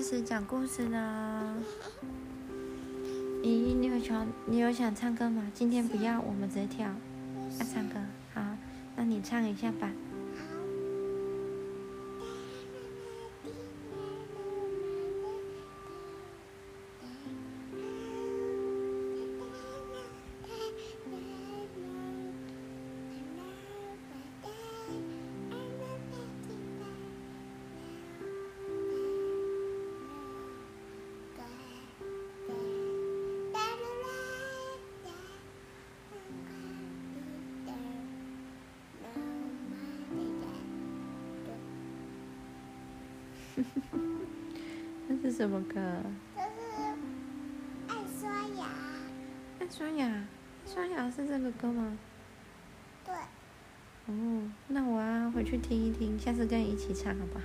开始讲故事呢。咦，你有想你有想唱歌吗？今天不要，我们直接跳。要唱歌，好，那你唱一下吧。这是什么歌？这是爱刷牙。爱刷牙，刷牙是这个歌吗？对。哦，那我要回去听一听，下次跟你一起唱好不好？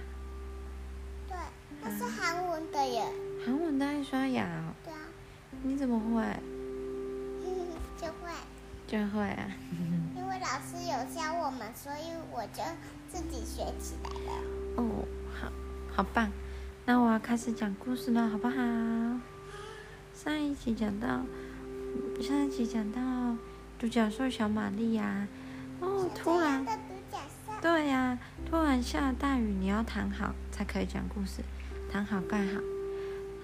对，那是韩文的耶。韩文的爱刷牙哦。对啊。你怎么会？就会。就会啊。因为老师有教我们，所以我就自己学起来了。哦，好，棒。那我要开始讲故事了，好不好？上一集讲到，上一集讲到独角兽小玛丽呀，哦，突然，对呀，突然下了大雨，你要躺好才可以讲故事，躺好盖好。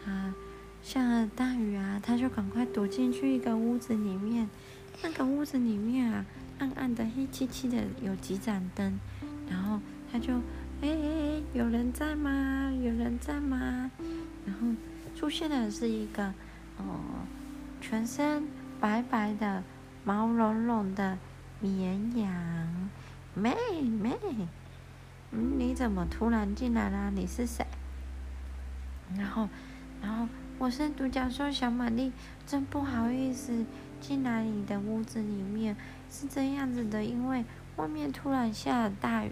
啊，下了大雨啊，他就赶快躲进去一个屋子里面，那个屋子里面啊，暗暗的、黑漆漆的，有几盏灯，然后他就。哎哎哎，有人在吗？有人在吗？然后出现的是一个哦，全身白白的、毛茸茸的绵羊。妹妹，嗯，你怎么突然进来了？你是谁？然后，然后我是独角兽小玛丽，真不好意思进来你的屋子里面。是这样子的，因为外面突然下了大雨。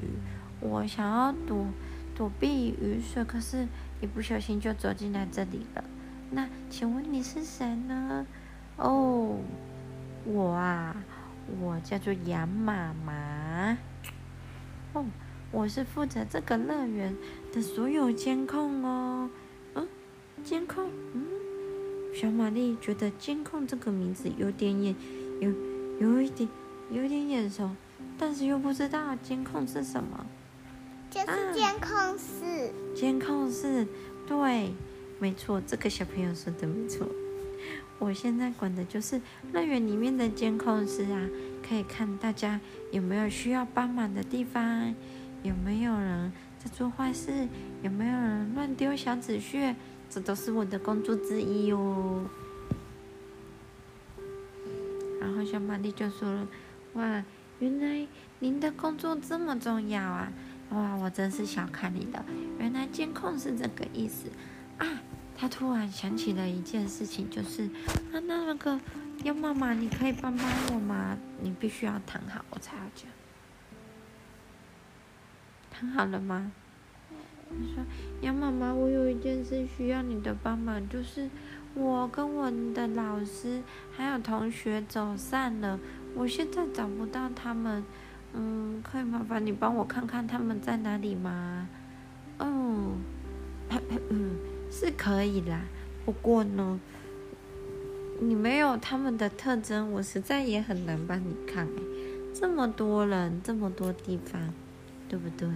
我想要躲躲避雨水，可是一不小心就走进来这里了。那请问你是谁呢？哦，我啊，我叫做羊妈妈。哦，我是负责这个乐园的所有监控哦。嗯，监控，嗯，小玛丽觉得监控这个名字有点眼，有有一点有点眼熟，但是又不知道监控是什么。就是监控室，监控室，对，没错，这个小朋友说的没错。我现在管的就是乐园里面的监控室啊，可以看大家有没有需要帮忙的地方，有没有人在做坏事，有没有人乱丢小纸屑，这都是我的工作之一哟。然后小玛丽就说了：“哇，原来您的工作这么重要啊！”哇，我真是小看你了！原来监控是这个意思啊！他突然想起了一件事情，就是啊，那个杨妈妈，你可以帮帮我吗？你必须要躺好，我才要讲。躺好了吗？他说：“杨妈妈，我有一件事需要你的帮忙，就是我跟我的老师还有同学走散了，我现在找不到他们。”嗯，可以麻烦你帮我看看他们在哪里吗？哦，嗯，是可以啦。不过呢，你没有他们的特征，我实在也很难帮你看。这么多人，这么多地方，对不对？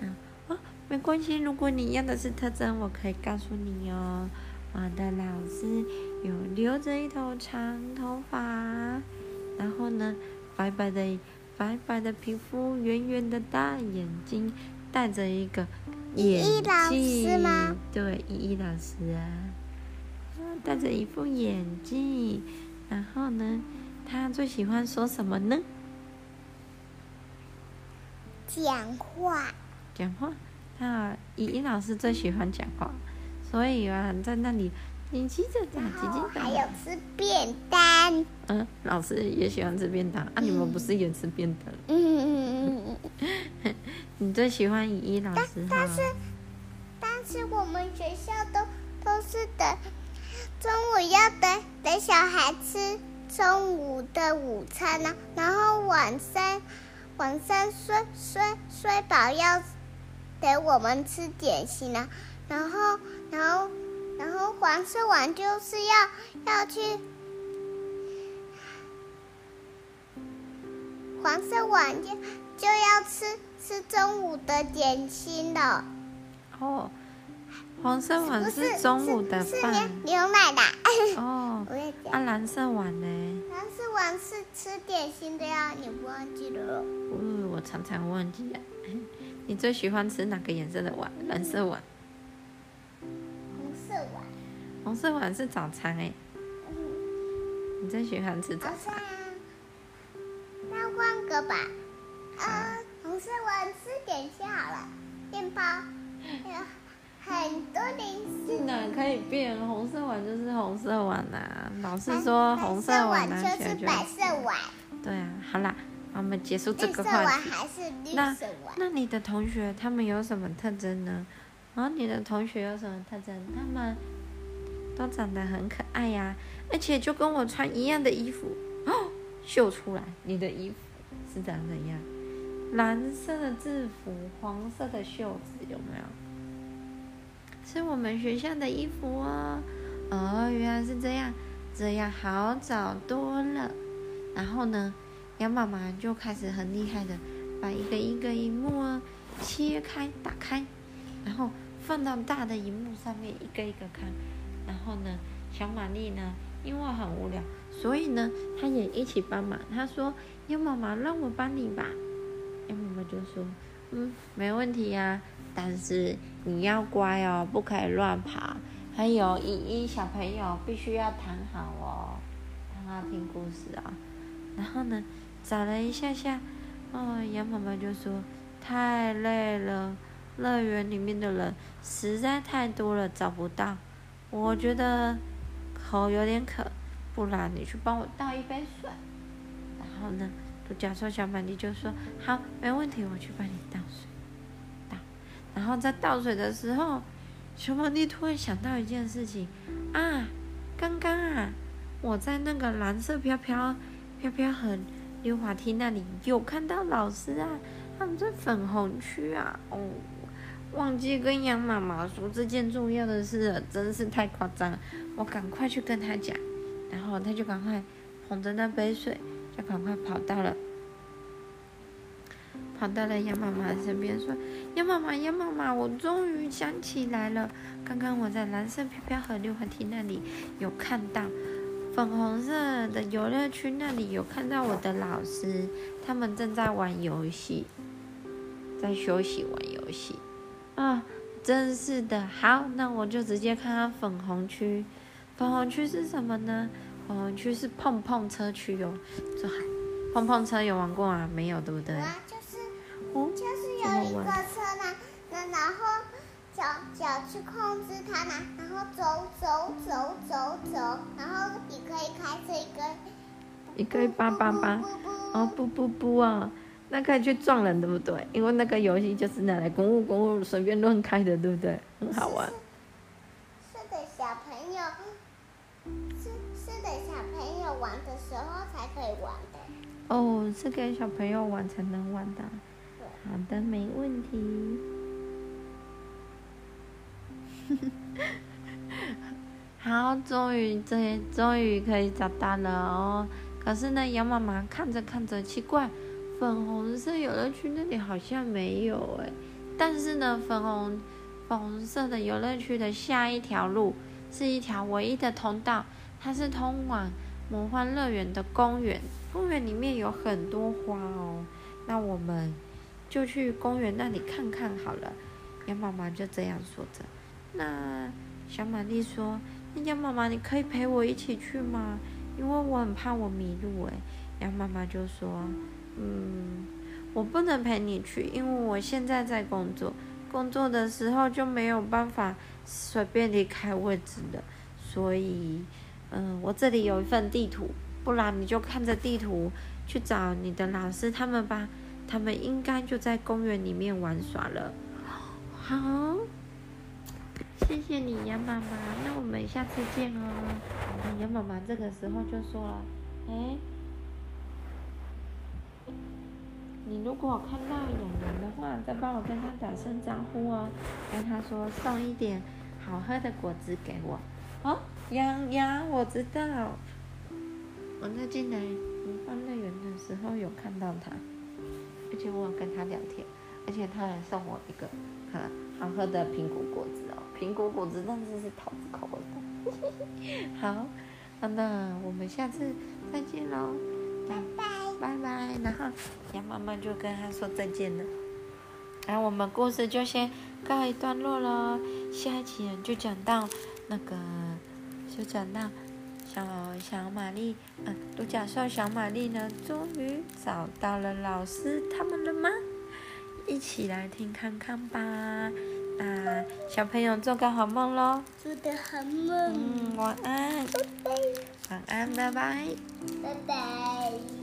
嗯，啊，没关系。如果你要的是特征，我可以告诉你哦。我的老师有留着一头长头发，然后呢，白白的。白白的皮肤，圆圆的大眼睛，戴着一个眼镜。对，依依老师啊，戴着一副眼镜。然后呢，他最喜欢说什么呢？讲话。讲话。他依依老师最喜欢讲话，所以啊，在那里。你急着打，急着。还有吃便当。嗯，老师也喜欢吃便当啊！你们不是也吃便当？嗯嗯嗯嗯 你最喜欢依依老师但是，但是我们学校都都是等中午要等等小孩吃中午的午餐呢，然后晚上晚上睡睡睡饱要等我们吃点心呢。然后，然后，然后黄色碗就是要要去，黄色碗就就要吃吃中午的点心了。哦，黄色碗是中午的饭牛牛奶的。哦，啊，讲，蓝色碗呢？蓝色碗是吃点心的呀，你忘记了？嗯，我常常忘记啊。你最喜欢吃哪个颜色的碗？蓝色碗。红色碗。是早餐哎，嗯，你最喜欢吃早餐？那换个吧。啊，红色碗吃点心好了，面包，有很多零食。哪可以变？红色碗就是红色碗呐、老师说红色碗拿起来就就是白色碗，对啊。好啦，我们结束这个话题。还是绿那色碗？那你的同学他们有什么特征呢？啊，你的同学有什么特征？他们都长得很可爱呀、而且就跟我穿一样的衣服哦，秀出来你的衣服是长怎样？蓝色的制服，黄色的袖子，有没有？是我们学校的衣服哦。哦，原来是这样，这样好找多了。然后呢，杨妈妈就开始很厉害的把一个一个荧幕啊切开、打开，然后放到大的荧幕上面一个一个看。然后呢，小玛丽呢，因为很无聊，所以呢，她也一起帮忙。她说：“杨妈妈，让我帮你吧。”杨妈妈就说：“嗯，没问题呀、但是你要乖哦，不可以乱跑。还有依依小朋友必须要躺好哦，让他听故事啊、然后呢，找了一下下，哦，杨妈妈就说太累了，乐园里面的人实在太多了，找不到。我觉得口有点渴，不然你去帮我倒一杯水。然后呢，独角兽小满丽就说好，没问题，我去帮你倒水。倒，然后在倒水的时候，小满丽突然想到一件事情啊，刚刚啊，我在那个蓝色飘飘飘飘很溜滑梯那里有看到老师啊，他们在粉红区啊，哦，忘记跟杨妈妈说这件重要的事了，真是太夸张了，我赶快去跟他讲，然后他就赶快捧着那杯水，就赶快跑到了。跑到了杨妈妈身边，说：“杨妈妈，杨妈妈，我终于想起来了，刚刚我在蓝色飘飘和溜滑梯那里有看到，粉红色的游乐区那里有看到我的老师，他们正在玩游戏，在休息玩游戏。啊，真是的。好，那我就直接看看粉红区。粉红区是什么呢？粉红区是碰碰车区哟。这还碰碰车有玩过啊？没有，对不对？啊，就是哦，就是有一个车呢，那然后脚脚去控制它呢，然后走走走走走，然后你可以开这个一个一八八八。哦，不不不啊，那可以去撞人，对不对？因为那个游戏就是拿来公务公务随便乱开的，对不对？很好玩。是的，小朋友，是是的，小朋友玩的时候才可以玩的。哦，是给小朋友玩才能玩的。好的，没问题。好，终于这终于可以找到了哦。可是呢，羊妈妈看着看着，奇怪，粉红色游乐区那里好像没有哎。但是呢，粉红粉红色的游乐区的下一条路是一条唯一的通道，它是通往魔幻乐园的公园。公园里面有很多花哦，那我们就去公园那里看看好了。杨妈妈就这样说着。那小玛丽说：“那杨妈妈，你可以陪我一起去吗？因为我很怕我迷路。”诶，杨妈妈就说：“嗯，我不能陪你去，因为我现在在工作，工作的时候就没有办法随便离开位置的，所以，嗯，我这里有一份地图。”不然你就看着地图去找你的老师他们吧，他们应该就在公园里面玩耍了。好，谢谢你，杨妈妈，那我们下次见哦。杨妈妈这个时候就说了：“哎，你如果看到演员的话，再帮我跟他打声招呼哦，跟他说送一点好喝的果汁给我。哦，洋洋，我知道。我在进来你放乐园的时候有看到他，而且我有跟他聊天，而且他还送我一个很好喝的苹果果汁哦，苹果果汁，但是是桃子口味的。好，那我们下次再见喽，拜拜拜拜。然后杨妈妈就跟他说再见了。然后我们故事就先告一段落了，下一期就讲到那个，就讲到小小玛丽，嗯，独角兽小玛丽呢，终于找到了老师他们了吗？一起来听看看吧。那小朋友做个好梦喽，做的好梦，嗯，晚安，拜拜晚安，拜拜。拜拜。